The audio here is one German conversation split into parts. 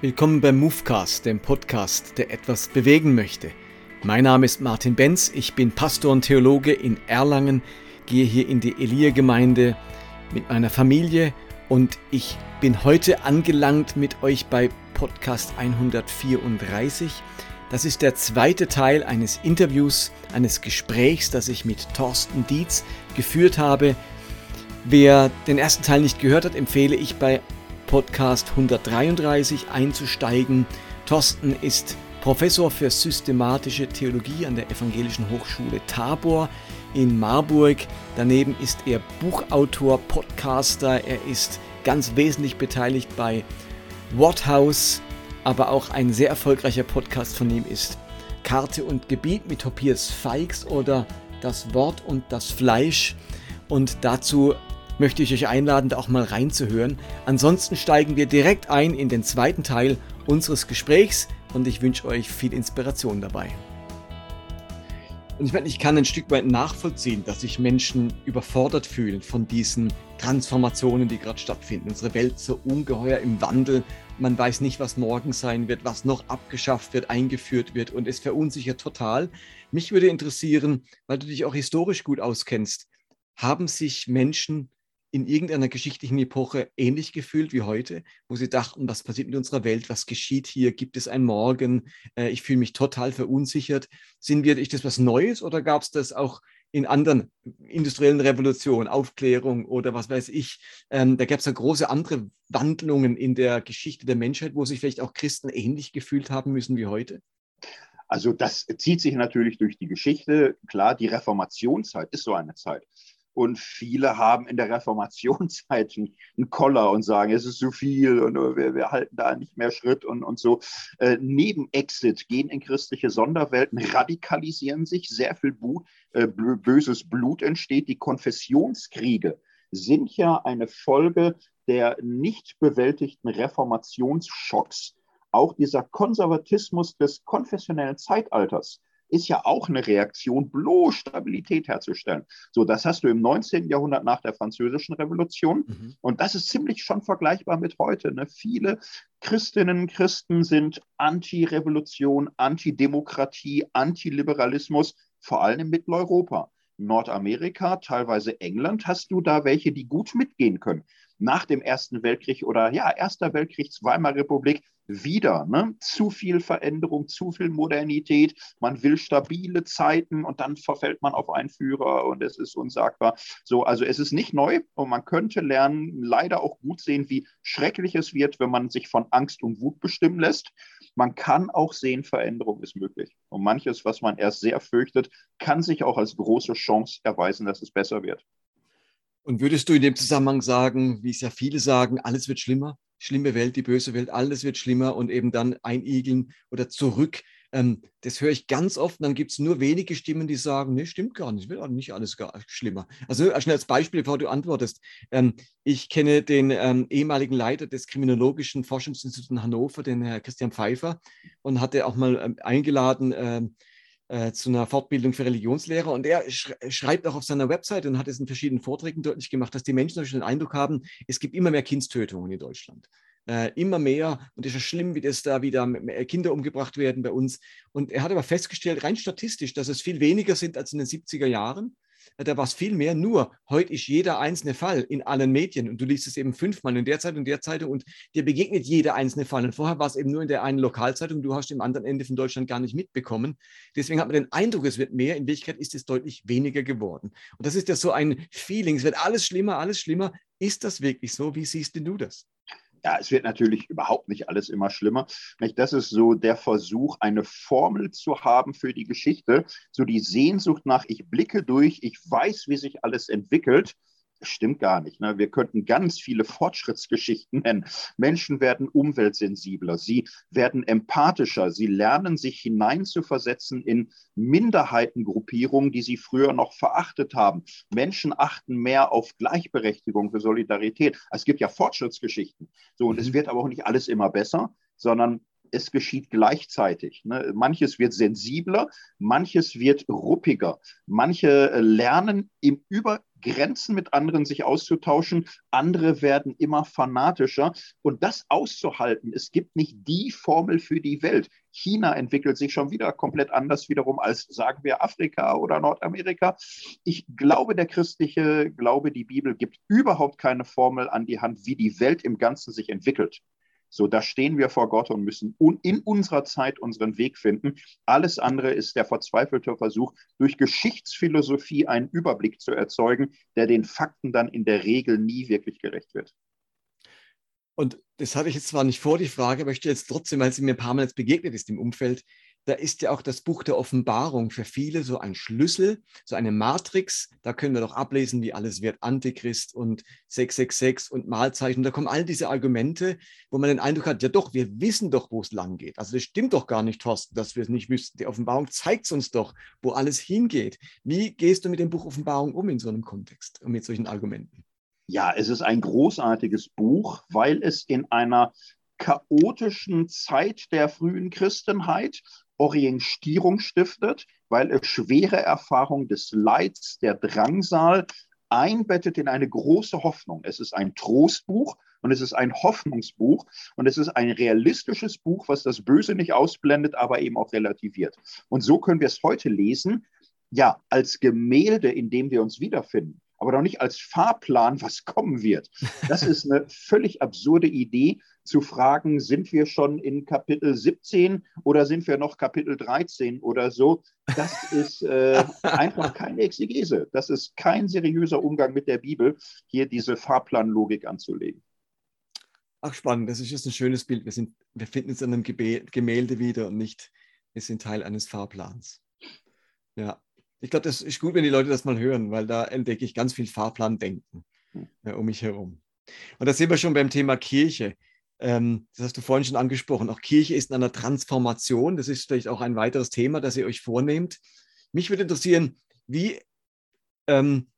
Willkommen beim Movecast, dem Podcast, der etwas bewegen möchte. Mein Name ist Martin Benz, ich bin Pastor und Theologe in Erlangen, gehe hier in die Elia-Gemeinde mit meiner Familie und ich bin heute angelangt mit euch bei Podcast 134. Das ist der zweite Teil eines Interviews, eines Gesprächs, das ich mit Thorsten Dietz geführt habe. Wer den ersten Teil nicht gehört hat, empfehle ich bei Podcast 133 einzusteigen. Thorsten ist Professor für systematische Theologie an der Evangelischen Hochschule Tabor in Marburg. Daneben ist er Buchautor, Podcaster. Er ist ganz wesentlich beteiligt bei Whathouse, aber auch ein sehr erfolgreicher Podcast von ihm ist Karte und Gebiet mit Tobias Feix oder Das Wort und das Fleisch. Und dazu möchte ich euch einladen, da auch mal reinzuhören. Ansonsten steigen wir direkt ein in den zweiten Teil unseres Gesprächs und ich wünsche euch viel Inspiration dabei. Und ich meine, ich kann ein Stück weit nachvollziehen, dass sich Menschen überfordert fühlen von diesen Transformationen, die gerade stattfinden. Unsere Welt so ungeheuer im Wandel. Man weiß nicht, was morgen sein wird, was noch abgeschafft wird, eingeführt wird und es verunsichert total. Mich würde interessieren, weil du dich auch historisch gut auskennst, haben sich Menschen in irgendeiner geschichtlichen Epoche ähnlich gefühlt wie heute, wo sie dachten, was passiert mit unserer Welt, was geschieht hier, gibt es ein Morgen, äh, ich fühle mich total verunsichert. Sind wir, ist das was Neues oder gab es das auch in anderen industriellen Revolutionen, Aufklärung oder was weiß ich? Ähm, da gab es ja große andere Wandlungen in der Geschichte der Menschheit, wo sich vielleicht auch Christen ähnlich gefühlt haben müssen wie heute. Also das zieht sich natürlich durch die Geschichte. Klar, die Reformationszeit ist so eine Zeit. Und viele haben in der Reformationszeit einen Koller und sagen, es ist zu viel und wir, wir halten da nicht mehr Schritt und, und so. Äh, neben Exit gehen in christliche Sonderwelten, radikalisieren sich, sehr viel Bu äh, böses Blut entsteht. Die Konfessionskriege sind ja eine Folge der nicht bewältigten Reformationsschocks, auch dieser Konservatismus des konfessionellen Zeitalters ist ja auch eine Reaktion, bloß Stabilität herzustellen. So, das hast du im 19. Jahrhundert nach der Französischen Revolution. Mhm. Und das ist ziemlich schon vergleichbar mit heute. Ne? Viele Christinnen und Christen sind Anti-Revolution, Anti-Demokratie, Anti-Liberalismus, vor allem in Mitteleuropa. Nordamerika, teilweise England, hast du da welche, die gut mitgehen können. Nach dem Ersten Weltkrieg oder ja, Erster Weltkrieg, Weimarer Republik, wieder. Ne? Zu viel Veränderung, zu viel Modernität. Man will stabile Zeiten und dann verfällt man auf einen Führer und es ist unsagbar. So, also es ist nicht neu und man könnte lernen, leider auch gut sehen, wie schrecklich es wird, wenn man sich von Angst und Wut bestimmen lässt. Man kann auch sehen, Veränderung ist möglich. Und manches, was man erst sehr fürchtet, kann sich auch als große Chance erweisen, dass es besser wird. Und würdest du in dem Zusammenhang sagen, wie es ja viele sagen, alles wird schlimmer? schlimme Welt, die böse Welt, alles wird schlimmer und eben dann einigeln oder zurück. Ähm, das höre ich ganz oft. Und dann gibt es nur wenige Stimmen, die sagen, nee, stimmt gar nicht, wird auch nicht alles gar schlimmer. Also schnell als Beispiel, bevor du antwortest. Ähm, ich kenne den ähm, ehemaligen Leiter des Kriminologischen Forschungsinstituts in Hannover, den Herr Christian Pfeiffer, und hatte auch mal ähm, eingeladen, ähm, äh, zu einer Fortbildung für Religionslehrer und er schreibt auch auf seiner Website und hat es in verschiedenen Vorträgen deutlich gemacht, dass die Menschen den Eindruck haben, es gibt immer mehr Kindstötungen in Deutschland. Äh, immer mehr und es ist ja schlimm, wie das da wieder Kinder umgebracht werden bei uns. Und er hat aber festgestellt, rein statistisch, dass es viel weniger sind als in den 70er Jahren da war es viel mehr. Nur heute ist jeder einzelne Fall in allen Medien und du liest es eben fünfmal in der Zeitung, in der Zeitung und dir begegnet jeder einzelne Fall. Und vorher war es eben nur in der einen Lokalzeitung, du hast im anderen Ende von Deutschland gar nicht mitbekommen. Deswegen hat man den Eindruck, es wird mehr. In Wirklichkeit ist es deutlich weniger geworden. Und das ist ja so ein Feeling, es wird alles schlimmer, alles schlimmer. Ist das wirklich so? Wie siehst du das? Ja, es wird natürlich überhaupt nicht alles immer schlimmer. Das ist so der Versuch, eine Formel zu haben für die Geschichte, so die Sehnsucht nach, ich blicke durch, ich weiß, wie sich alles entwickelt stimmt gar nicht. Ne? Wir könnten ganz viele Fortschrittsgeschichten nennen. Menschen werden umweltsensibler, sie werden empathischer, sie lernen sich hineinzuversetzen in Minderheitengruppierungen, die sie früher noch verachtet haben. Menschen achten mehr auf Gleichberechtigung, für Solidarität. Es gibt ja Fortschrittsgeschichten. So, und mhm. es wird aber auch nicht alles immer besser, sondern es geschieht gleichzeitig. Ne? Manches wird sensibler, manches wird ruppiger. Manche lernen im Über Grenzen mit anderen sich auszutauschen. Andere werden immer fanatischer. Und das auszuhalten, es gibt nicht die Formel für die Welt. China entwickelt sich schon wieder komplett anders wiederum als, sagen wir, Afrika oder Nordamerika. Ich glaube, der christliche Glaube, die Bibel gibt überhaupt keine Formel an die Hand, wie die Welt im Ganzen sich entwickelt. So, da stehen wir vor Gott und müssen in unserer Zeit unseren Weg finden. Alles andere ist der verzweifelte Versuch, durch Geschichtsphilosophie einen Überblick zu erzeugen, der den Fakten dann in der Regel nie wirklich gerecht wird. Und das hatte ich jetzt zwar nicht vor, die Frage, aber ich jetzt trotzdem, weil sie mir ein paar Mal jetzt begegnet ist im Umfeld, da ist ja auch das Buch der Offenbarung für viele so ein Schlüssel, so eine Matrix. Da können wir doch ablesen, wie alles wird, Antichrist und 666 und Mahlzeichen. Da kommen all diese Argumente, wo man den Eindruck hat, ja doch, wir wissen doch, wo es lang geht. Also das stimmt doch gar nicht, Thorsten, dass wir es nicht wüssten. Die Offenbarung zeigt es uns doch, wo alles hingeht. Wie gehst du mit dem Buch Offenbarung um in so einem Kontext und mit solchen Argumenten? Ja, es ist ein großartiges Buch, weil es in einer chaotischen Zeit der frühen Christenheit Orientierung stiftet, weil es schwere Erfahrung des Leids, der Drangsal einbettet in eine große Hoffnung. Es ist ein Trostbuch und es ist ein Hoffnungsbuch und es ist ein realistisches Buch, was das Böse nicht ausblendet, aber eben auch relativiert. Und so können wir es heute lesen, ja, als Gemälde, in dem wir uns wiederfinden aber doch nicht als Fahrplan, was kommen wird. Das ist eine völlig absurde Idee, zu fragen, sind wir schon in Kapitel 17 oder sind wir noch Kapitel 13 oder so. Das ist äh, einfach keine Exegese. Das ist kein seriöser Umgang mit der Bibel, hier diese Fahrplanlogik anzulegen. Ach, spannend. Das ist jetzt ein schönes Bild. Wir, sind, wir finden es in einem Gemälde wieder und nicht, wir sind Teil eines Fahrplans. Ja, ich glaube, das ist gut, wenn die Leute das mal hören, weil da entdecke ich ganz viel Fahrplandenken äh, um mich herum. Und da sind wir schon beim Thema Kirche. Ähm, das hast du vorhin schon angesprochen. Auch Kirche ist in einer Transformation. Das ist vielleicht auch ein weiteres Thema, das ihr euch vornehmt. Mich würde interessieren, wie ähm,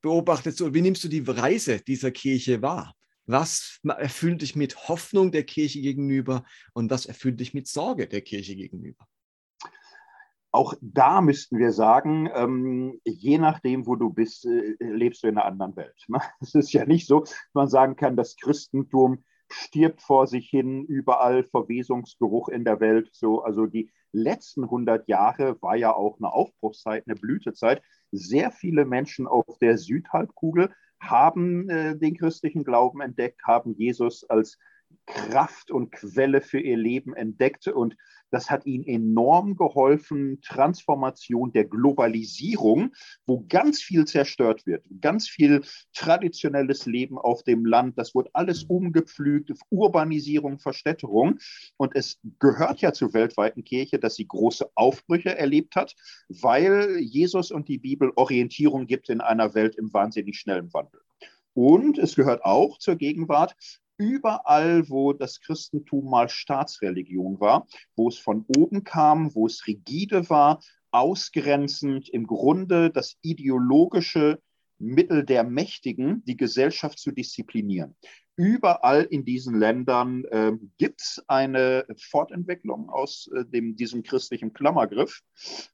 beobachtest du, wie nimmst du die Reise dieser Kirche wahr? Was erfüllt dich mit Hoffnung der Kirche gegenüber und was erfüllt dich mit Sorge der Kirche gegenüber? Auch da müssten wir sagen, ähm, je nachdem, wo du bist, äh, lebst du in einer anderen Welt. Ne? Es ist ja nicht so, dass man sagen kann, das Christentum stirbt vor sich hin, überall Verwesungsgeruch in der Welt. So, also die letzten 100 Jahre war ja auch eine Aufbruchszeit, eine Blütezeit. Sehr viele Menschen auf der Südhalbkugel haben äh, den christlichen Glauben entdeckt, haben Jesus als Kraft und Quelle für ihr Leben entdeckt. Und das hat ihnen enorm geholfen. Transformation der Globalisierung, wo ganz viel zerstört wird, ganz viel traditionelles Leben auf dem Land. Das wird alles umgepflügt, Urbanisierung, Verstädterung. Und es gehört ja zur weltweiten Kirche, dass sie große Aufbrüche erlebt hat, weil Jesus und die Bibel Orientierung gibt in einer Welt im wahnsinnig schnellen Wandel. Und es gehört auch zur Gegenwart, überall, wo das Christentum mal Staatsreligion war, wo es von oben kam, wo es rigide war, ausgrenzend, im Grunde das ideologische Mittel der Mächtigen, die Gesellschaft zu disziplinieren. Überall in diesen Ländern äh, gibt es eine Fortentwicklung aus äh, dem, diesem christlichen Klammergriff.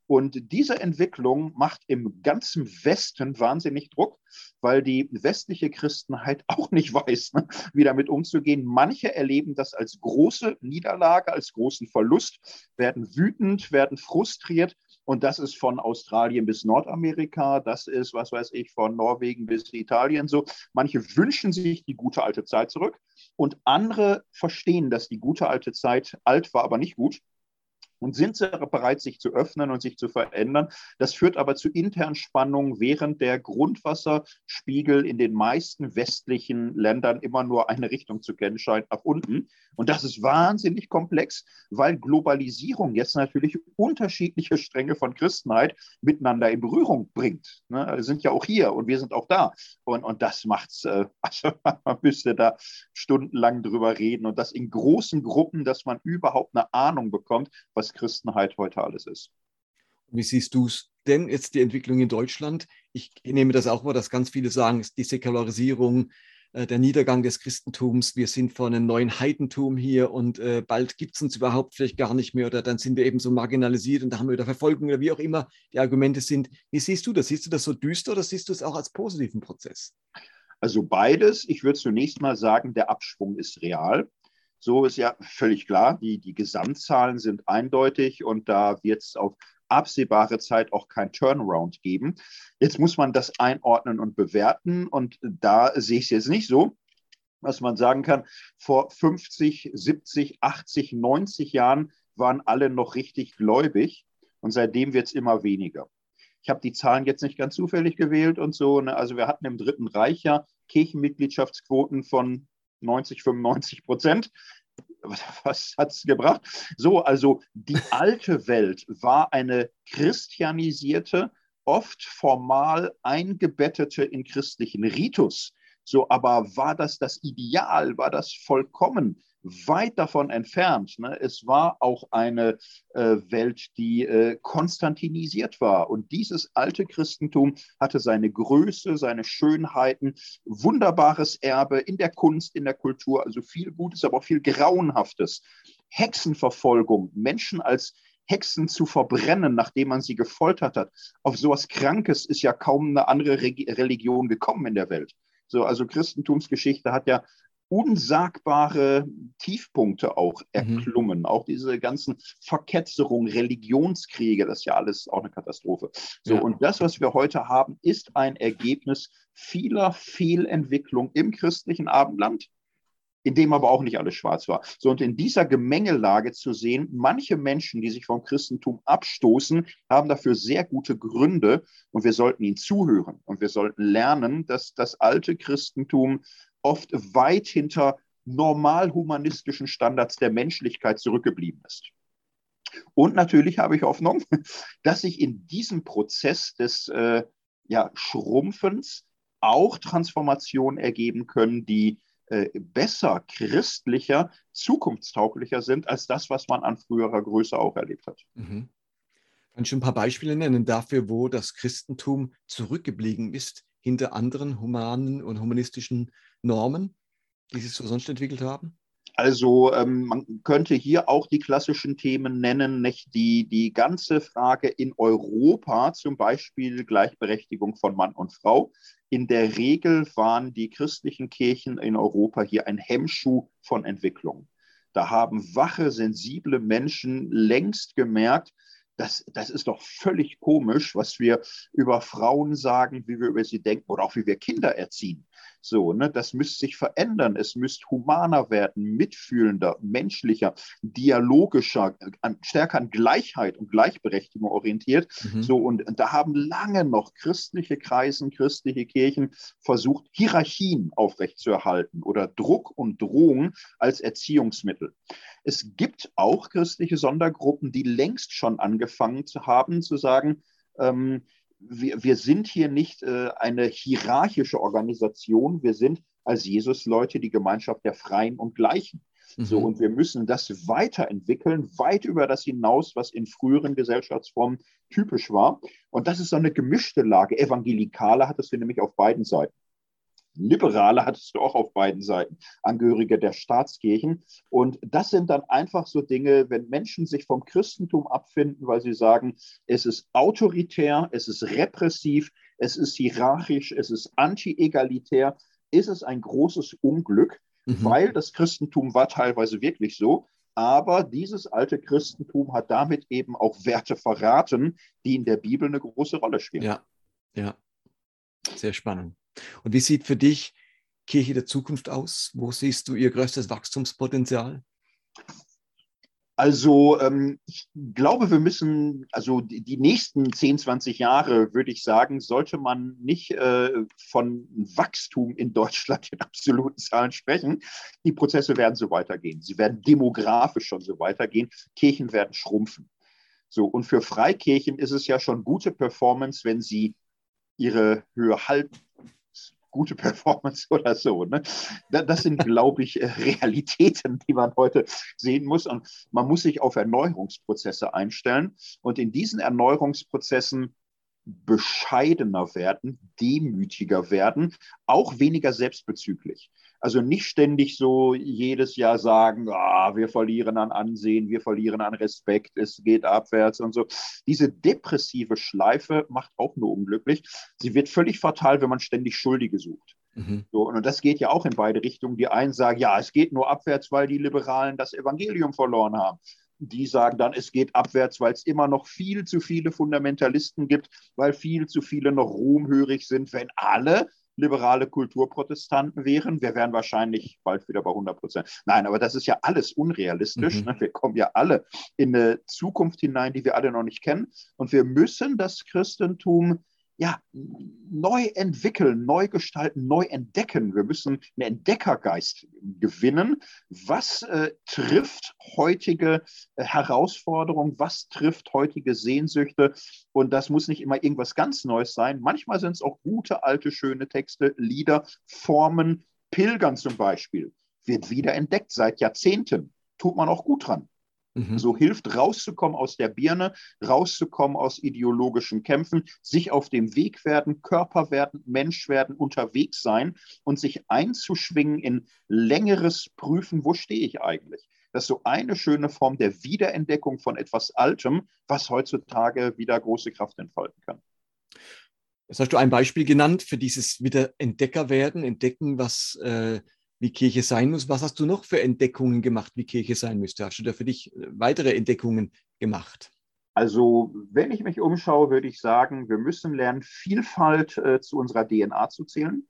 Und diese Entwicklung macht im ganzen Westen wahnsinnig Druck, weil die westliche Christenheit auch nicht weiß, ne, wie damit umzugehen. Manche erleben das als große Niederlage, als großen Verlust, werden wütend, werden frustriert. Und das ist von Australien bis Nordamerika, das ist, was weiß ich, von Norwegen bis Italien so. Manche wünschen sich die gute alte Zeit zurück und andere verstehen, dass die gute alte Zeit alt war, aber nicht gut und sind sie bereit, sich zu öffnen und sich zu verändern. Das führt aber zu internen Spannungen, während der Grundwasserspiegel in den meisten westlichen Ländern immer nur eine Richtung zu kennen scheint, nach unten. Und das ist wahnsinnig komplex, weil Globalisierung jetzt natürlich unterschiedliche Stränge von Christenheit miteinander in Berührung bringt. Ne? Wir sind ja auch hier und wir sind auch da. Und, und das macht's, äh, also man müsste da stundenlang drüber reden und das in großen Gruppen, dass man überhaupt eine Ahnung bekommt, was Christenheit heute alles ist. Wie siehst du es denn jetzt die Entwicklung in Deutschland? Ich nehme das auch wahr, dass ganz viele sagen, die Säkularisierung äh, der Niedergang des Christentums, wir sind vor einem neuen Heidentum hier und äh, bald gibt es uns überhaupt vielleicht gar nicht mehr oder dann sind wir eben so marginalisiert und da haben wir wieder Verfolgung oder wie auch immer die Argumente sind. Wie siehst du das? Siehst du das so düster oder siehst du es auch als positiven Prozess? Also beides. Ich würde zunächst mal sagen, der Abschwung ist real. So ist ja völlig klar, die, die Gesamtzahlen sind eindeutig und da wird es auf absehbare Zeit auch kein Turnaround geben. Jetzt muss man das einordnen und bewerten und da sehe ich es jetzt nicht so, was man sagen kann, vor 50, 70, 80, 90 Jahren waren alle noch richtig gläubig und seitdem wird es immer weniger. Ich habe die Zahlen jetzt nicht ganz zufällig gewählt und so. Ne? Also wir hatten im Dritten Reich ja Kirchenmitgliedschaftsquoten von 90, 95 Prozent was hat es gebracht? So, also die alte Welt war eine christianisierte, oft formal eingebettete in christlichen Ritus. So, aber war das das Ideal? War das vollkommen? Weit davon entfernt. Ne? Es war auch eine äh, Welt, die äh, konstantinisiert war. Und dieses alte Christentum hatte seine Größe, seine Schönheiten, wunderbares Erbe in der Kunst, in der Kultur, also viel Gutes, aber auch viel Grauenhaftes. Hexenverfolgung, Menschen als Hexen zu verbrennen, nachdem man sie gefoltert hat. Auf sowas Krankes ist ja kaum eine andere Religion gekommen in der Welt. So, also Christentumsgeschichte hat ja unsagbare Tiefpunkte auch erklommen. Mhm. Auch diese ganzen Verketzerungen, Religionskriege, das ist ja alles auch eine Katastrophe. So, ja. und das, was wir heute haben, ist ein Ergebnis vieler Fehlentwicklungen im christlichen Abendland, in dem aber auch nicht alles schwarz war. So, und in dieser Gemengelage zu sehen, manche Menschen, die sich vom Christentum abstoßen, haben dafür sehr gute Gründe und wir sollten ihnen zuhören und wir sollten lernen, dass das alte Christentum oft weit hinter normal humanistischen Standards der Menschlichkeit zurückgeblieben ist. Und natürlich habe ich Hoffnung, dass sich in diesem Prozess des äh, ja, Schrumpfens auch Transformationen ergeben können, die äh, besser, christlicher, zukunftstauglicher sind als das, was man an früherer Größe auch erlebt hat. Mhm. Kannst du ein paar Beispiele nennen dafür, wo das Christentum zurückgeblieben ist hinter anderen humanen und humanistischen Normen, die sich so sonst entwickelt haben? Also ähm, man könnte hier auch die klassischen Themen nennen, nicht die, die ganze Frage in Europa, zum Beispiel Gleichberechtigung von Mann und Frau. In der Regel waren die christlichen Kirchen in Europa hier ein Hemmschuh von Entwicklung. Da haben wache, sensible Menschen längst gemerkt, das, das ist doch völlig komisch, was wir über Frauen sagen, wie wir über sie denken oder auch wie wir Kinder erziehen. So, ne, das müsste sich verändern. Es müsste humaner werden, mitfühlender, menschlicher, dialogischer, an, stärker an Gleichheit und Gleichberechtigung orientiert. Mhm. So, und da haben lange noch christliche Kreisen, christliche Kirchen versucht, Hierarchien aufrechtzuerhalten oder Druck und Drohung als Erziehungsmittel. Es gibt auch christliche Sondergruppen, die längst schon angefangen zu haben, zu sagen, ähm, wir, wir sind hier nicht äh, eine hierarchische Organisation, wir sind als Jesus-Leute die Gemeinschaft der Freien und Gleichen. Mhm. So, und wir müssen das weiterentwickeln, weit über das hinaus, was in früheren Gesellschaftsformen typisch war. Und das ist so eine gemischte Lage. Evangelikale hat es nämlich auf beiden Seiten. Liberale hattest du auch auf beiden Seiten, Angehörige der Staatskirchen. Und das sind dann einfach so Dinge, wenn Menschen sich vom Christentum abfinden, weil sie sagen, es ist autoritär, es ist repressiv, es ist hierarchisch, es ist anti-egalitär, ist es ein großes Unglück, mhm. weil das Christentum war teilweise wirklich so. Aber dieses alte Christentum hat damit eben auch Werte verraten, die in der Bibel eine große Rolle spielen. Ja, ja, sehr spannend. Und wie sieht für dich Kirche der Zukunft aus? Wo siehst du ihr größtes Wachstumspotenzial? Also ähm, ich glaube, wir müssen, also die, die, nächsten 10, 20 Jahre, würde ich sagen, sollte man nicht äh, von Wachstum in Deutschland in absoluten Zahlen sprechen. Die Prozesse werden so weitergehen. Sie werden demografisch schon so weitergehen. Kirchen werden schrumpfen. So, und für Freikirchen ist es ja schon gute Performance, wenn sie ihre Höhe halten gute Performance oder so. Ne? Das sind, glaube ich, äh, Realitäten, die man heute sehen muss. Und man muss sich auf Erneuerungsprozesse einstellen. Und in diesen Erneuerungsprozessen bescheidener werden, demütiger werden, auch weniger selbstbezüglich. Also nicht ständig so jedes Jahr sagen, ah, wir verlieren an Ansehen, wir verlieren an Respekt, es geht abwärts und so. Diese depressive Schleife macht auch nur unglücklich. Sie wird völlig fatal, wenn man ständig Schuldige sucht. Mhm. So, und das geht ja auch in beide Richtungen. Die einen sagen, ja, es geht nur abwärts, weil die Liberalen das Evangelium verloren haben die sagen dann, es geht abwärts, weil es immer noch viel zu viele Fundamentalisten gibt, weil viel zu viele noch ruhmhörig sind. Wenn alle liberale Kulturprotestanten wären, wir wären wahrscheinlich bald wieder bei 100 Prozent. Nein, aber das ist ja alles unrealistisch. Mhm. Ne? Wir kommen ja alle in eine Zukunft hinein, die wir alle noch nicht kennen. Und wir müssen das Christentum ja, neu entwickeln, neu gestalten, neu entdecken. Wir müssen einen Entdeckergeist gewinnen. Was äh, trifft heutige äh, Herausforderungen? Was trifft heutige Sehnsüchte? Und das muss nicht immer irgendwas ganz Neues sein. Manchmal sind es auch gute, alte, schöne Texte, Lieder, Formen. Pilgern zum Beispiel wird wieder entdeckt seit Jahrzehnten. Tut man auch gut dran. Mhm. So hilft rauszukommen aus der Birne, rauszukommen aus ideologischen Kämpfen, sich auf dem Weg werden, Körper werden, Mensch werden, unterwegs sein und sich einzuschwingen in längeres Prüfen, wo stehe ich eigentlich? Das ist so eine schöne Form der Wiederentdeckung von etwas Altem, was heutzutage wieder große Kraft entfalten kann. Jetzt hast du ein Beispiel genannt für dieses Wiederentdeckerwerden, entdecken, was äh, wie Kirche sein muss. Was hast du noch für Entdeckungen gemacht, wie Kirche sein müsste? Hast du da für dich äh, weitere Entdeckungen gemacht? Also, wenn ich mich umschaue, würde ich sagen, wir müssen lernen, Vielfalt äh, zu unserer DNA zu zählen.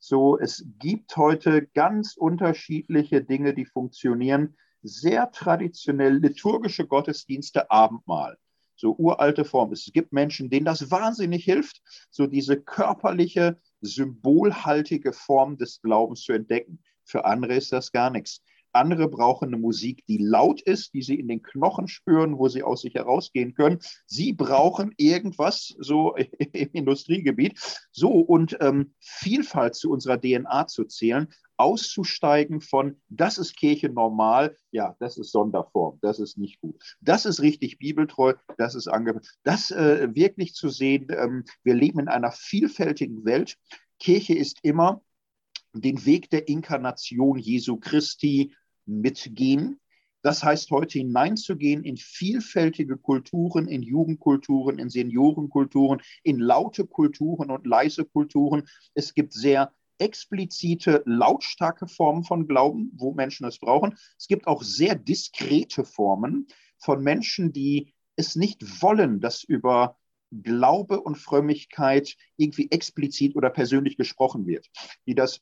So, es gibt heute ganz unterschiedliche Dinge, die funktionieren. Sehr traditionell liturgische Gottesdienste, Abendmahl so uralte Form. Es gibt Menschen, denen das wahnsinnig hilft, so diese körperliche, symbolhaltige Form des Glaubens zu entdecken. Für andere ist das gar nichts. Andere brauchen eine Musik, die laut ist, die sie in den Knochen spüren, wo sie aus sich herausgehen können. Sie brauchen irgendwas so im Industriegebiet. So und ähm, Vielfalt zu unserer DNA zu zählen, auszusteigen von, das ist Kirche normal, ja, das ist Sonderform, das ist nicht gut. Das ist richtig bibeltreu, das ist angebracht. Das äh, wirklich zu sehen, ähm, wir leben in einer vielfältigen Welt. Kirche ist immer den Weg der Inkarnation Jesu Christi mitgehen. Das heißt, heute hineinzugehen in vielfältige Kulturen, in Jugendkulturen, in Seniorenkulturen, in laute Kulturen und leise Kulturen. Es gibt sehr explizite, lautstarke Formen von Glauben, wo Menschen es brauchen. Es gibt auch sehr diskrete Formen von Menschen, die es nicht wollen, dass über Glaube und Frömmigkeit irgendwie explizit oder persönlich gesprochen wird, die das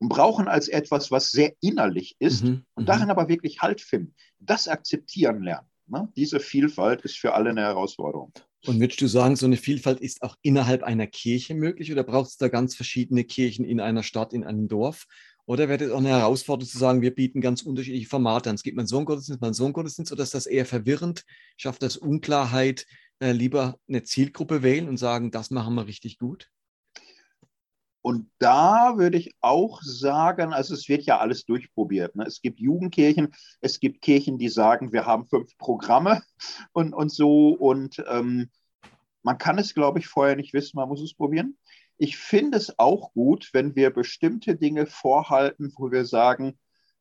brauchen als etwas, was sehr innerlich ist mhm, und darin mhm. aber wirklich Halt finden. Das akzeptieren lernen. Ne? Diese Vielfalt ist für alle eine Herausforderung. Und würdest du sagen, so eine Vielfalt ist auch innerhalb einer Kirche möglich oder braucht es da ganz verschiedene Kirchen in einer Stadt, in einem Dorf? Oder wäre es auch eine Herausforderung zu sagen, wir bieten ganz unterschiedliche Formate an? Es gibt mal so einen Gottesdienst, mal so einen Gottesdienst, oder ist das eher verwirrend? Schafft das Unklarheit? Äh, lieber eine Zielgruppe wählen und sagen, das machen wir richtig gut? Und da würde ich auch sagen, also es wird ja alles durchprobiert. Ne? Es gibt Jugendkirchen, es gibt Kirchen, die sagen, wir haben fünf Programme und, und so. Und ähm, man kann es, glaube ich, vorher nicht wissen, man muss es probieren. Ich finde es auch gut, wenn wir bestimmte Dinge vorhalten, wo wir sagen,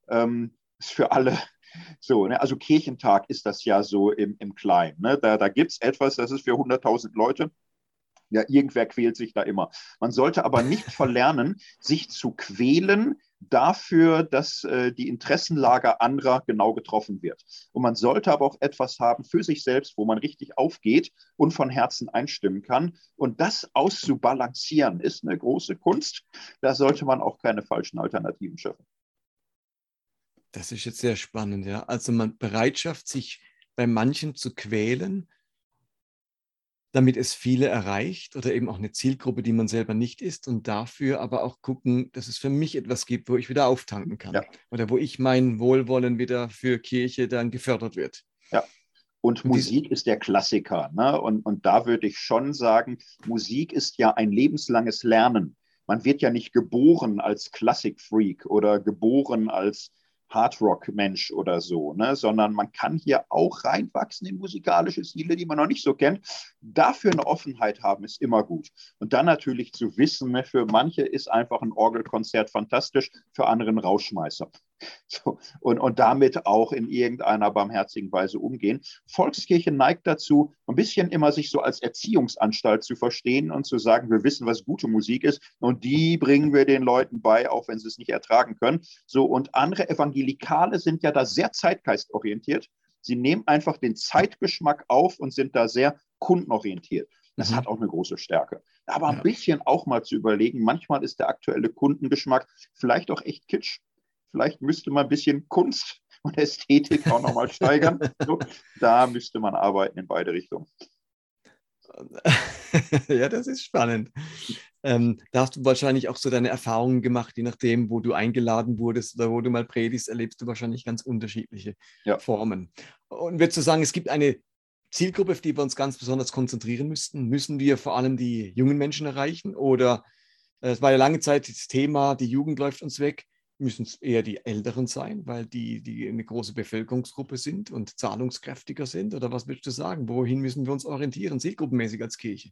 ähm, ist für alle so. Ne? Also Kirchentag ist das ja so im, im Kleinen. Ne? Da, da gibt es etwas, das ist für 100.000 Leute. Ja, irgendwer quält sich da immer. Man sollte aber nicht verlernen, sich zu quälen dafür, dass äh, die Interessenlage anderer genau getroffen wird. Und man sollte aber auch etwas haben für sich selbst, wo man richtig aufgeht und von Herzen einstimmen kann. Und das auszubalancieren ist eine große Kunst. Da sollte man auch keine falschen Alternativen schaffen. Das ist jetzt sehr spannend, ja. Also man Bereitschaft, sich bei manchen zu quälen, damit es viele erreicht oder eben auch eine Zielgruppe, die man selber nicht ist und dafür aber auch gucken, dass es für mich etwas gibt, wo ich wieder auftanken kann ja. oder wo ich mein Wohlwollen wieder für Kirche dann gefördert wird. Ja. Und, Musik ist der Klassiker. Ne? Und, und da würde ich schon sagen, Musik ist ja ein lebenslanges Lernen. Man wird ja nicht geboren als Klassikfreak oder geboren als Hardrock-Mensch oder so, ne? sondern man kann hier auch reinwachsen in musikalische Stile, die man noch nicht so kennt. Dafür eine Offenheit haben, ist immer gut. Und dann natürlich zu wissen, ne, für manche ist einfach ein Orgelkonzert fantastisch, für andere ein Rauschmeißer. So, und, und damit auch in irgendeiner barmherzigen Weise umgehen. Volkskirche neigt dazu, ein bisschen immer sich so als Erziehungsanstalt zu verstehen und zu sagen, wir wissen, was gute Musik ist und die bringen wir den Leuten bei, auch wenn sie es nicht ertragen können. So, und andere Evangelikale sind ja da sehr zeitgeistorientiert. Sie nehmen einfach den Zeitgeschmack auf und sind da sehr kundenorientiert. Das mhm. hat auch eine große Stärke. Aber ein bisschen auch mal zu überlegen, manchmal ist der aktuelle Kundengeschmack vielleicht auch echt kitsch. Vielleicht müsste man ein bisschen Kunst und Ästhetik auch nochmal steigern. So, da müsste man arbeiten in beide Richtungen. ja, das ist spannend. Ähm, da hast du wahrscheinlich auch so deine Erfahrungen gemacht, je nachdem, wo du eingeladen wurdest oder wo du mal predigst, erlebst du wahrscheinlich ganz unterschiedliche ja. Formen. Und würdest du sagen, es gibt eine Zielgruppe, auf die wir uns ganz besonders konzentrieren müssten? Müssen wir vor allem die jungen Menschen erreichen? Oder äh, es war ja lange Zeit das Thema, die Jugend läuft uns weg müssen es eher die Älteren sein, weil die, die eine große Bevölkerungsgruppe sind und zahlungskräftiger sind? Oder was würdest du sagen? Wohin müssen wir uns orientieren, zielgruppenmäßig als Kirche?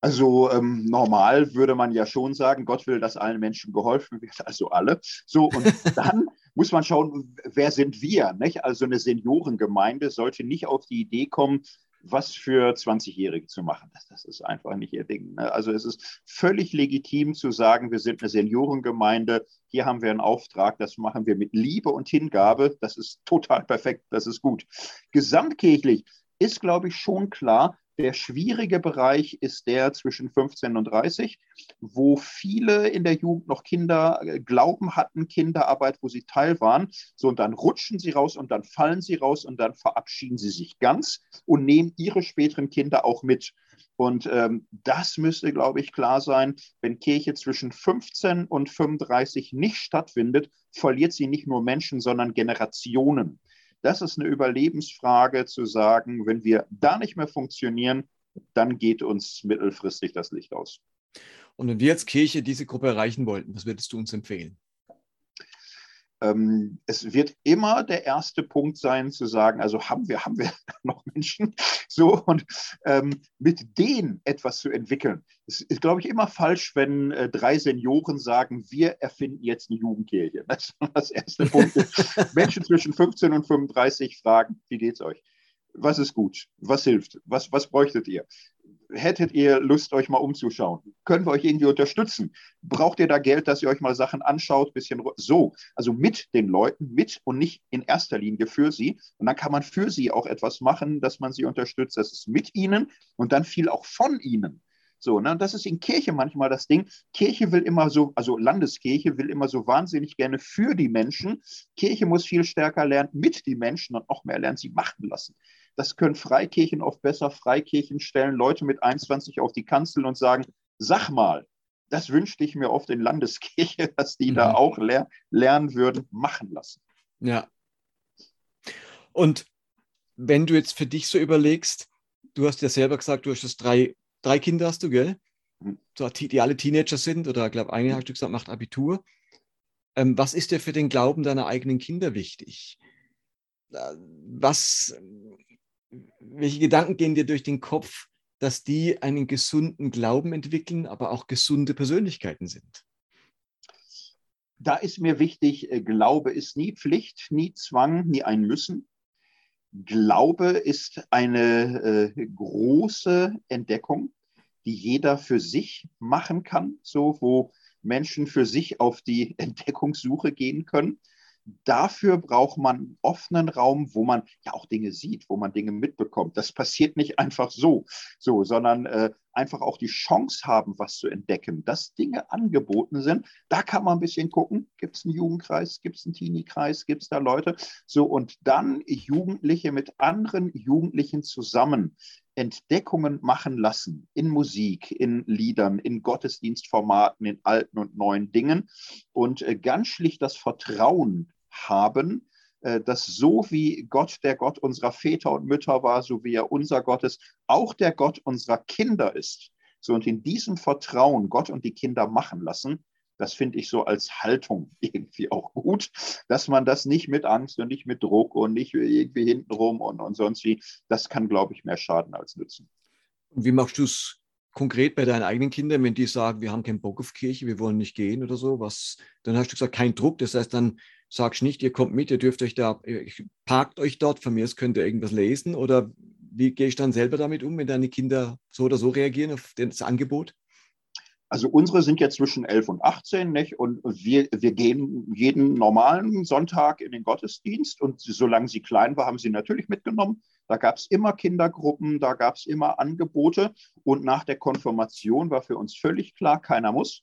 Also ähm, normal würde man ja schon sagen, Gott will, dass allen Menschen geholfen wird, also alle. So, und dann muss man schauen, wer sind wir? Nicht? Also eine Seniorengemeinde sollte nicht auf die Idee kommen, was für 20-Jährige zu machen. Das, ist einfach nicht ihr Ding. Ne? Also es ist völlig legitim zu sagen, wir sind eine Seniorengemeinde, hier haben wir einen Auftrag, das machen wir mit Liebe und Hingabe. Das ist total perfekt, das ist gut. Gesamtkirchlich ist, glaube ich, schon klar, der schwierige Bereich ist der zwischen 15 und 30, wo viele in der Jugend noch Kinder äh, Glauben hatten, Kinderarbeit, wo sie Teil waren. So, und dann rutschen sie raus und dann fallen sie raus und dann verabschieden sie sich ganz und nehmen ihre späteren Kinder auch mit. Und ähm, das müsste, glaube ich, klar sein. Wenn Kirche zwischen 15 und 35 nicht stattfindet, verliert sie nicht nur Menschen, sondern Generationen. Das ist eine Überlebensfrage zu sagen, wenn wir da nicht mehr funktionieren, dann geht uns mittelfristig das Licht aus. Und wenn wir als Kirche diese Gruppe erreichen wollten, was würdest du uns empfehlen? Ähm, es wird immer der erste Punkt sein, zu sagen, also haben wir, haben wir noch Menschen, so und ähm, mit denen etwas zu entwickeln. Es ist, glaube ich, immer falsch, wenn äh, drei Senioren sagen, wir erfinden jetzt eine Jugendkirche. Das ist das erste Punkt. Menschen zwischen 15 und 35 fragen, wie geht's euch? Was ist gut? Was hilft? Was, was bräuchtet ihr? Hättet ihr Lust, euch mal umzuschauen? Können wir euch irgendwie unterstützen? Braucht ihr da Geld, dass ihr euch mal Sachen anschaut? Bisschen so, also mit den Leuten, mit und nicht in erster Linie für sie. Und dann kann man für sie auch etwas machen, dass man sie unterstützt. Das ist mit ihnen und dann viel auch von ihnen. So, ne? Und das ist in Kirche manchmal das Ding. Kirche will immer so, also Landeskirche will immer so wahnsinnig gerne für die Menschen. Kirche muss viel stärker lernen mit die Menschen und noch mehr lernen sie machen lassen. Das können Freikirchen oft besser. Freikirchen stellen Leute mit 21 auf die Kanzel und sagen, sag mal, das wünschte ich mir oft in Landeskirche, dass die mhm. da auch ler lernen würden, machen lassen. Ja. Und wenn du jetzt für dich so überlegst, du hast ja selber gesagt, du hast das drei, drei Kinder hast du, gell? Mhm. So, die alle Teenager sind oder ich glaube, eine hast du gesagt, macht Abitur. Ähm, was ist dir für den Glauben deiner eigenen Kinder wichtig? Äh, was, welche Gedanken gehen dir durch den Kopf, dass die einen gesunden Glauben entwickeln, aber auch gesunde Persönlichkeiten sind? Da ist mir wichtig, äh, Glaube ist nie Pflicht, nie Zwang, nie ein Müssen. Glaube ist eine äh, große Entdeckung, die jeder für sich machen kann, so wo Menschen für sich auf die Entdeckungssuche gehen können. Dafür braucht man offenen Raum, wo man ja auch Dinge sieht, wo man Dinge mitbekommt. Das passiert nicht einfach so, so sondern äh, einfach auch die Chance haben, was zu entdecken, dass Dinge angeboten sind. Da kann man ein bisschen gucken, gibt es einen Jugendkreis, gibt es einen Teenie-Kreis, gibt es da Leute. So, und dann Jugendliche mit anderen Jugendlichen zusammen Entdeckungen machen lassen in Musik, in Liedern, in Gottesdienstformaten, in alten und neuen Dingen und äh, ganz schlicht das Vertrauen haben, äh, dass so wie Gott der Gott unserer Väter und Mütter war, so wie er unser Gott ist, auch der Gott unserer Kinder ist. So und in diesem Vertrauen Gott und die Kinder machen lassen, Das finde ich so als Haltung irgendwie auch gut, dass man das nicht mit Angst und nicht mit Druck und nicht irgendwie hintenrum und, und sonst wie, das kann, glaube ich, mehr schaden als nützen. Und wie machst du es konkret bei deinen eigenen Kindern, wenn die sagen, wir haben keinen Bock auf Kirche, wir wollen nicht gehen oder so, was, dann hast du gesagt, kein Druck. Das heißt, dann sagst du nicht, ihr kommt mit, ihr dürft euch da, parkt euch dort, von mir aus könnt ihr irgendwas lesen oder wie gehe ich dann selber damit um, wenn deine Kinder so oder so reagieren auf das Angebot? Also unsere sind jetzt zwischen 11 und 18 nicht? und wir, wir gehen jeden normalen Sonntag in den Gottesdienst und solange sie klein war, haben sie natürlich mitgenommen. Da gab es immer Kindergruppen, da gab es immer Angebote und nach der Konfirmation war für uns völlig klar, keiner muss.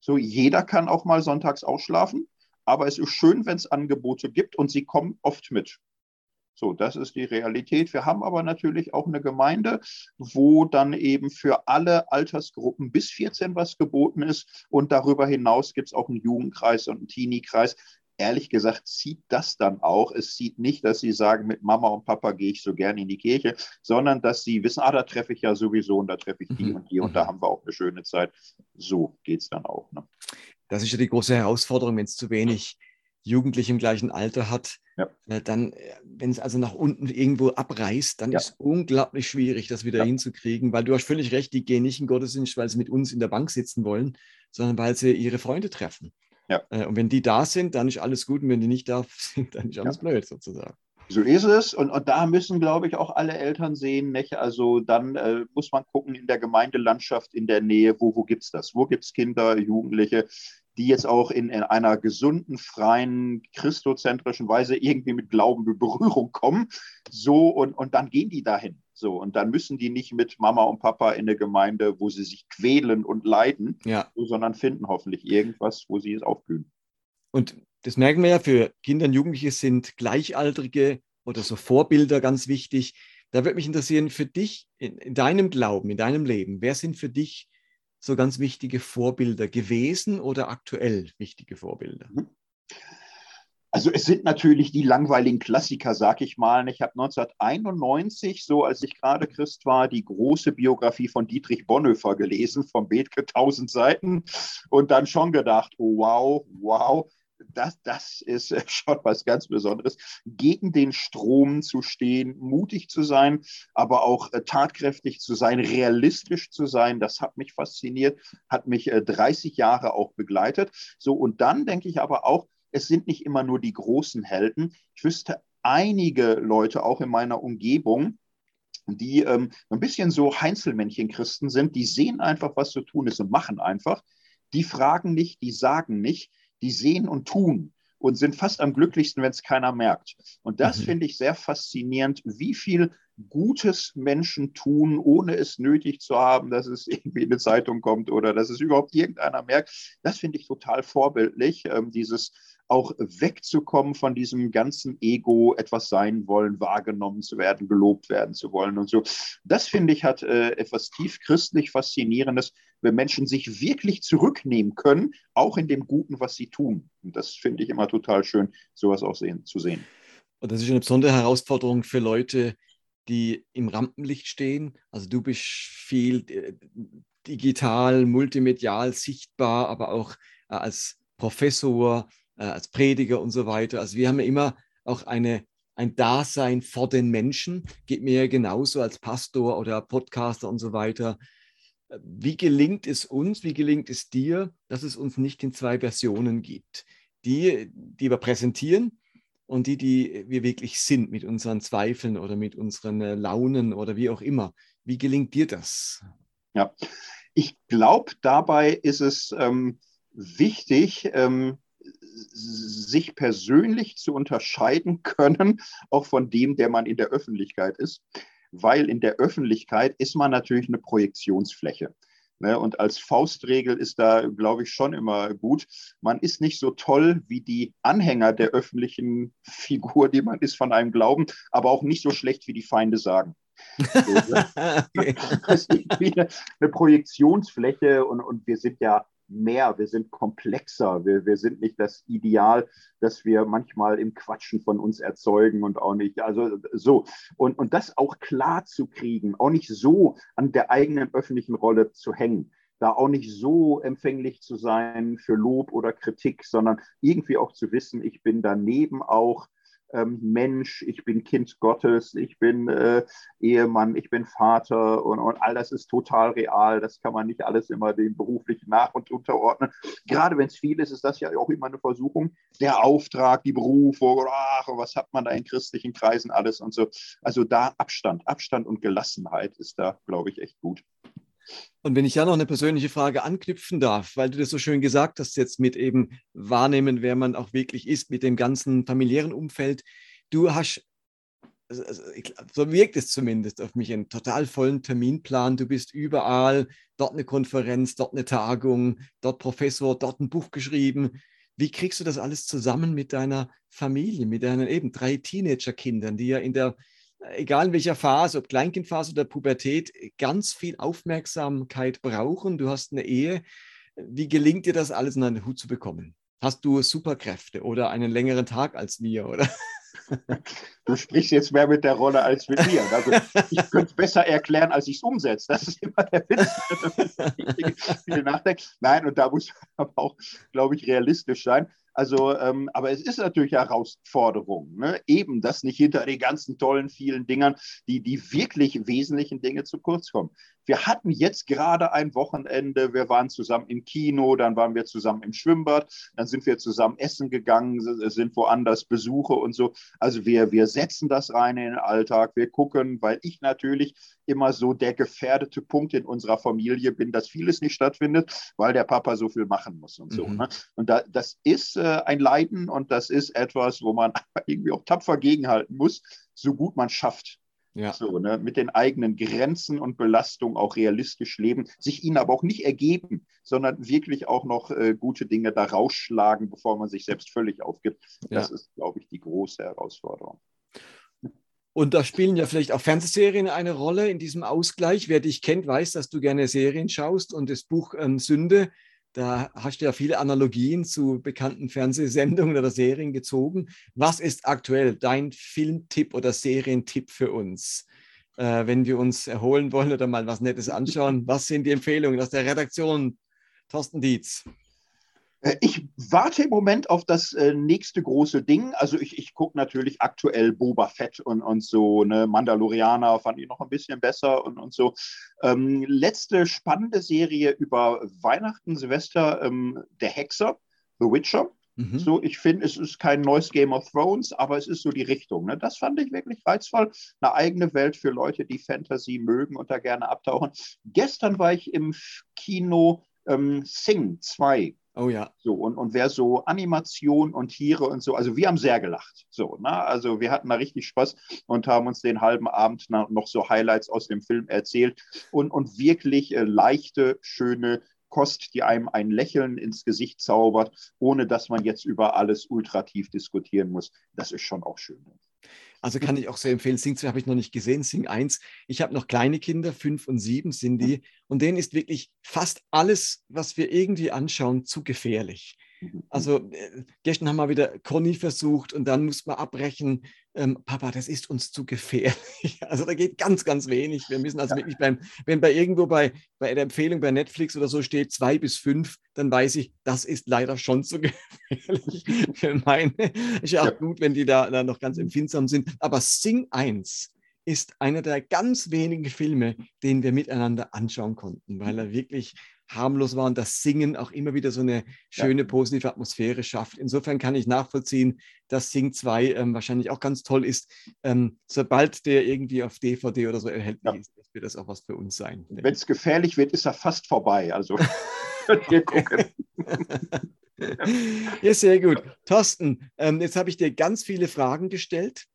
So, jeder kann auch mal sonntags ausschlafen, aber es ist schön, wenn es Angebote gibt und sie kommen oft mit. So, das ist die Realität. Wir haben aber natürlich auch eine Gemeinde, wo dann eben für alle Altersgruppen bis 14 was geboten ist. Und darüber hinaus gibt es auch einen Jugendkreis und einen Teenie-Kreis. Ehrlich gesagt zieht das dann auch. Es sieht nicht, dass sie sagen, mit Mama und Papa gehe ich so gerne in die Kirche, sondern dass sie wissen, ah, da treffe ich ja sowieso und da treffe ich die mhm. und die und da mhm. haben wir auch eine schöne Zeit. So geht es dann auch. Ne? Das ist ja die große Herausforderung, wenn es zu wenig Jugendliche im gleichen Alter hat, ja. Äh, dann, äh, wenn es also nach unten irgendwo abreißt, dann ja. ist es unglaublich schwierig, das wieder ja. hinzukriegen, weil du hast völlig recht, die gehen nicht in Gottesdienst, weil sie mit uns in der Bank sitzen wollen, sondern weil sie ihre Freunde treffen. Ja. Äh, und wenn die da sind, dann ist alles gut und wenn die nicht da sind, dann ist alles blöd sozusagen. So ist es. Und, und da müssen, glaube ich, auch alle Eltern sehen, nicht? also dann äh, muss man gucken in der Gemeindelandschaft in der Nähe, wo, wo gibt es das? Wo gibt es Kinder, Jugendliche, die jetzt auch in, in einer gesunden, freien, christozentrischen Weise irgendwie mit Glauben in Berührung kommen. So, und, und dann gehen die dahin. So, und dann müssen die nicht mit Mama und Papa in eine Gemeinde, wo sie sich quälen und leiden, ja. so, sondern finden hoffentlich irgendwas, wo sie es aufblühen. Und das merken wir ja, für Kinder und Jugendliche sind Gleichaltrige oder so Vorbilder ganz wichtig. Da würde mich interessieren, für dich in, in deinem Glauben, in deinem Leben, wer sind für dich so ganz wichtige Vorbilder gewesen oder aktuell wichtige Vorbilder? Mhm. Also es sind natürlich die langweiligen Klassiker, sag ich mal. Ich habe 1991, so als ich gerade Christ war, die große Biografie von Dietrich Bonhoeffer gelesen, vom Bethke 1000 Seiten und dann schon gedacht, oh, wow, wow, das, das ist äh, schon was ganz Besonderes, gegen den Strom zu stehen, mutig zu sein, aber auch äh, tatkräftig zu sein, realistisch zu sein. Das hat mich fasziniert, hat mich 30 äh, Jahre auch begleitet. So, und dann denke ich aber auch, es sind nicht immer nur die großen Helden. Ich wüsste einige Leute auch in meiner Umgebung, die ähm, ein bisschen so Heinzelmännchen-Christen sind, die sehen einfach, was zu tun ist und machen einfach. Die fragen nicht, die sagen nicht, die sehen und tun und sind fast am glücklichsten, wenn es keiner merkt. Und das mhm. finde ich sehr faszinierend, wie viel Gutes Menschen tun, ohne es nötig zu haben, dass es irgendwie in eine Zeitung kommt oder dass es überhaupt irgendeiner merkt. Das finde ich total vorbildlich, ähm, dieses auch wegzukommen von diesem ganzen Ego, etwas sein wollen, wahrgenommen zu werden, gelobt werden zu wollen und so. Das finde ich hat äh, etwas tief christlich Faszinierendes, wenn Menschen sich wirklich zurücknehmen können, auch in dem Guten, was sie tun. Und das finde ich immer total schön, sowas auch sehen, zu sehen. Und das ist eine besondere Herausforderung für Leute, die im Rampenlicht stehen. Also du bist viel äh, digital, multimedial sichtbar, aber auch äh, als Professor, äh, als Prediger und so weiter. Also wir haben ja immer auch eine, ein Dasein vor den Menschen, geht mir ja genauso als Pastor oder Podcaster und so weiter. Wie gelingt es uns, wie gelingt es dir, dass es uns nicht in zwei Versionen gibt? Die, die wir präsentieren und die, die wir wirklich sind mit unseren Zweifeln oder mit unseren äh, Launen oder wie auch immer. Wie gelingt dir das? Ja, ich glaube, dabei ist es ähm, wichtig, ähm, sich persönlich zu unterscheiden können, auch von dem, der man in der Öffentlichkeit ist, weil in der Öffentlichkeit ist man natürlich eine Projektionsfläche. Ne? Und als Faustregel ist da, glaube ich, schon immer gut. Man ist nicht so toll wie die Anhänger der öffentlichen Figur, die man ist von einem Glauben, aber auch nicht so schlecht, wie die Feinde sagen. okay. Das ist wie eine, eine Projektionsfläche und, und wir sind ja mehr, wir sind komplexer, wir, wir sind nicht das Ideal, das wir manchmal im Quatschen von uns erzeugen und auch nicht, also so. Und, und das auch klar zu kriegen, auch nicht so an der eigenen öffentlichen Rolle zu hängen. da auch nicht so empfänglich zu sein für Lob oder Kritik, sondern irgendwie auch zu wissen, ich bin daneben auch ähm, Mensch, ich bin Kind Gottes, ich bin äh, Ehemann, ich bin Vater und, und all das ist total real. Das kann man nicht alles immer dem beruflichen nach- und unterordnen. Gerade wenn es viel ist, ist das ja auch immer eine Versuchung. Der Auftrag, die Berufung, ach, was hat man da in christlichen Kreisen alles und so. Also da Abstand, Abstand und Gelassenheit ist da, glaube ich, echt gut. Und wenn ich ja noch eine persönliche Frage anknüpfen darf, weil du das so schön gesagt hast, jetzt mit eben wahrnehmen, wer man auch wirklich ist, mit dem ganzen familiären Umfeld. Du hast, also so wirkt es zumindest auf mich, einen total vollen Terminplan. Du bist überall, dort eine Konferenz, dort eine Tagung, dort Professor, dort ein Buch geschrieben. Wie kriegst du das alles zusammen mit deiner Familie, mit deinen eben drei Teenagerkindern, die ja in der egal in welcher Phase, ob Kleinkindphase oder Pubertät, ganz viel Aufmerksamkeit brauchen. Du hast eine Ehe. Wie gelingt dir das alles in einen Hut zu bekommen? Hast du Superkräfte oder einen längeren Tag als wir, oder? Du sprichst jetzt mehr mit der Rolle als mit mir. Also ich könnte es besser erklären, als ich es umsetze. Das ist immer der Witz. viel nachdenkt. Nein, und da muss man aber auch, glaube ich, realistisch sein. Also, ähm, aber es ist natürlich Herausforderung. Ne? Eben, dass nicht hinter den ganzen tollen, vielen Dingern die, die wirklich wesentlichen Dinge zu kurz kommen. Wir hatten jetzt gerade ein Wochenende, wir waren zusammen im Kino, dann waren wir zusammen im Schwimmbad, dann sind wir zusammen essen gegangen, sind woanders Besuche und so. Also wir, wir setzen das rein in den Alltag, wir gucken, weil ich natürlich immer so der gefährdete Punkt in unserer Familie bin, dass vieles nicht stattfindet, weil der Papa so viel machen muss und so. Mhm. Ne? Und da, das ist äh, ein Leiden und das ist etwas, wo man irgendwie auch tapfer gegenhalten muss, so gut man schafft. Ja. So, ne, mit den eigenen Grenzen und Belastungen auch realistisch leben, sich ihnen aber auch nicht ergeben, sondern wirklich auch noch äh, gute Dinge da rausschlagen, bevor man sich selbst völlig aufgibt. Das ja. ist, glaube ich, die große Herausforderung. Und da spielen ja vielleicht auch Fernsehserien eine Rolle in diesem Ausgleich. Wer dich kennt, weiß, dass du gerne Serien schaust und das Buch ähm, Sünde da hast du ja viele Analogien zu bekannten Fernsehsendungen oder Serien gezogen. Was ist aktuell dein Filmtipp oder Serientipp für uns? Äh, wenn wir uns erholen wollen oder mal was Nettes anschauen, was sind die Empfehlungen aus der Redaktion? Thorsten Dietz. Äh, ich warte im Moment auf das äh, nächste große Ding. Also ich, ich gucke natürlich aktuell Boba Fett und, und so, ne, Mandalorianer fand ich noch ein bisschen besser und, und so. Ähm, letzte spannende Serie über Weihnachten, Silvester, ähm, Der Hexer, The Witcher. Mhm. So, ich finde, es ist kein neues Game of Thrones, aber es ist so die Richtung. Ne? Das fand ich wirklich reizvoll. Eine eigene Welt für Leute, die Fantasy mögen und da gerne abtauchen. Gestern war ich im Kino ähm, Sing 2 Oh ja. So, und, und wer so Animation und Tiere und so, also wir haben sehr gelacht. So, ne? Also wir hatten da richtig Spaß und haben uns den halben Abend noch so Highlights aus dem Film erzählt und, und wirklich äh, leichte, schöne Kost, die einem ein Lächeln ins Gesicht zaubert, ohne dass man jetzt über alles ultrativ diskutieren muss. Das ist schon auch schön. Also kann ich auch sehr empfehlen. Sing 2 habe ich noch nicht gesehen, Sing 1. Ich habe noch kleine Kinder, fünf und sieben sind die. Und denen ist wirklich fast alles, was wir irgendwie anschauen, zu gefährlich. Mhm. Also äh, gestern haben wir wieder Conny versucht und dann muss man abbrechen. Ähm, Papa, das ist uns zu gefährlich. Also da geht ganz, ganz wenig. Wir müssen also ja. wirklich beim, wenn bei irgendwo bei, bei der Empfehlung bei Netflix oder so steht zwei bis fünf, dann weiß ich, das ist leider schon zu gefährlich für meine. Ist ja auch ja. gut, wenn die da, da noch ganz empfindsam sind. Aber Sing 1 ist einer der ganz wenigen Filme, den wir miteinander anschauen konnten, weil er wirklich harmlos war und das Singen auch immer wieder so eine schöne, positive Atmosphäre schafft. Insofern kann ich nachvollziehen, dass Sing 2 ähm, wahrscheinlich auch ganz toll ist. Ähm, sobald der irgendwie auf DVD oder so erhältlich ja. ist, wird das auch was für uns sein. Wenn es gefährlich wird, ist er fast vorbei. Also könnt ihr gucken. ja, sehr gut. Thorsten, ähm, jetzt habe ich dir ganz viele Fragen gestellt.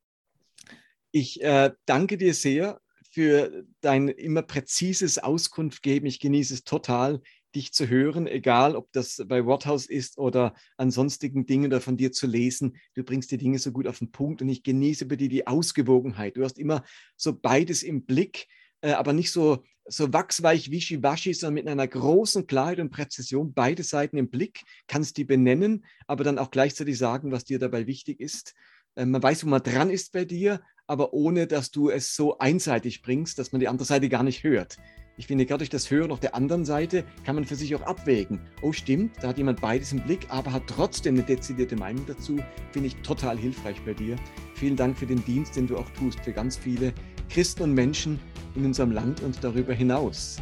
Ich äh, danke dir sehr für dein immer präzises Auskunft geben. Ich genieße es total, dich zu hören, egal ob das bei Worthaus ist oder an sonstigen Dingen oder von dir zu lesen. Du bringst die Dinge so gut auf den Punkt und ich genieße bei dir die Ausgewogenheit. Du hast immer so beides im Blick, äh, aber nicht so, so wachsweich, wischiwaschi, sondern mit einer großen Klarheit und Präzision beide Seiten im Blick, kannst die benennen, aber dann auch gleichzeitig sagen, was dir dabei wichtig ist. Äh, man weiß, wo man dran ist bei dir, aber ohne dass du es so einseitig bringst, dass man die andere Seite gar nicht hört. ich finde, gerade durch das Hören auf der anderen Seite kann man für sich auch abwägen. Oh, stimmt, da hat jemand beides im Blick, aber hat trotzdem eine dezidierte Meinung dazu. Finde ich total hilfreich bei dir. Vielen Dank für den Dienst, den du auch tust für ganz viele Christen und Menschen in unserem Land und darüber hinaus.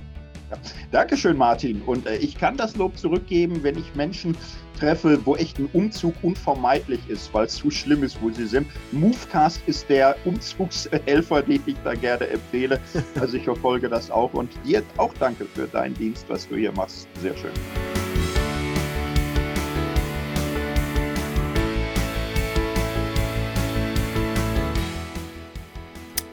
Ja. Dankeschön, Martin. Und äh, ich kann das Lob zurückgeben, wenn ich Menschen treffe, wo echt ein Umzug unvermeidlich ist, weil es zu schlimm ist, wo sie sind. Movecast ist der Umzugshelfer, den ich da gerne empfehle. Also ich verfolge das auch. Und dir auch danke für deinen Dienst, was du hier machst. Sehr schön.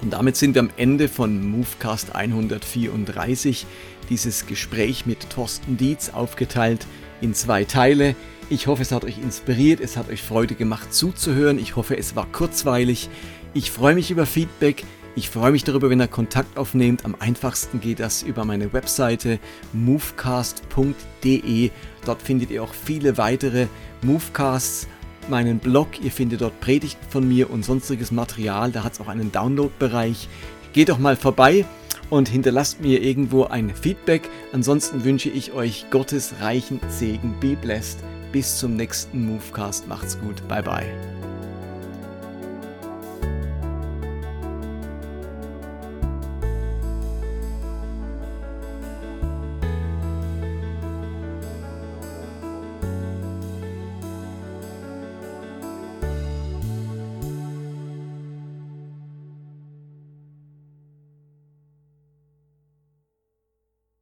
Und damit sind wir am Ende von Movecast 134. Dieses Gespräch mit Thorsten Dietz aufgeteilt in zwei Teile. Ich hoffe, es hat euch inspiriert, es hat euch Freude gemacht zuzuhören. Ich hoffe, es war kurzweilig. Ich freue mich über Feedback. Ich freue mich darüber, wenn ihr Kontakt aufnehmt. Am einfachsten geht das über meine Webseite movecast.de. Dort findet ihr auch viele weitere Movecasts, meinen Blog. Ihr findet dort Predigten von mir und sonstiges Material. Da hat es auch einen Download-Bereich. Geht doch mal vorbei und hinterlasst mir irgendwo ein Feedback. Ansonsten wünsche ich euch Gottes reichen Segen. Be blessed. Bis zum nächsten Movecast. Macht's gut. Bye bye.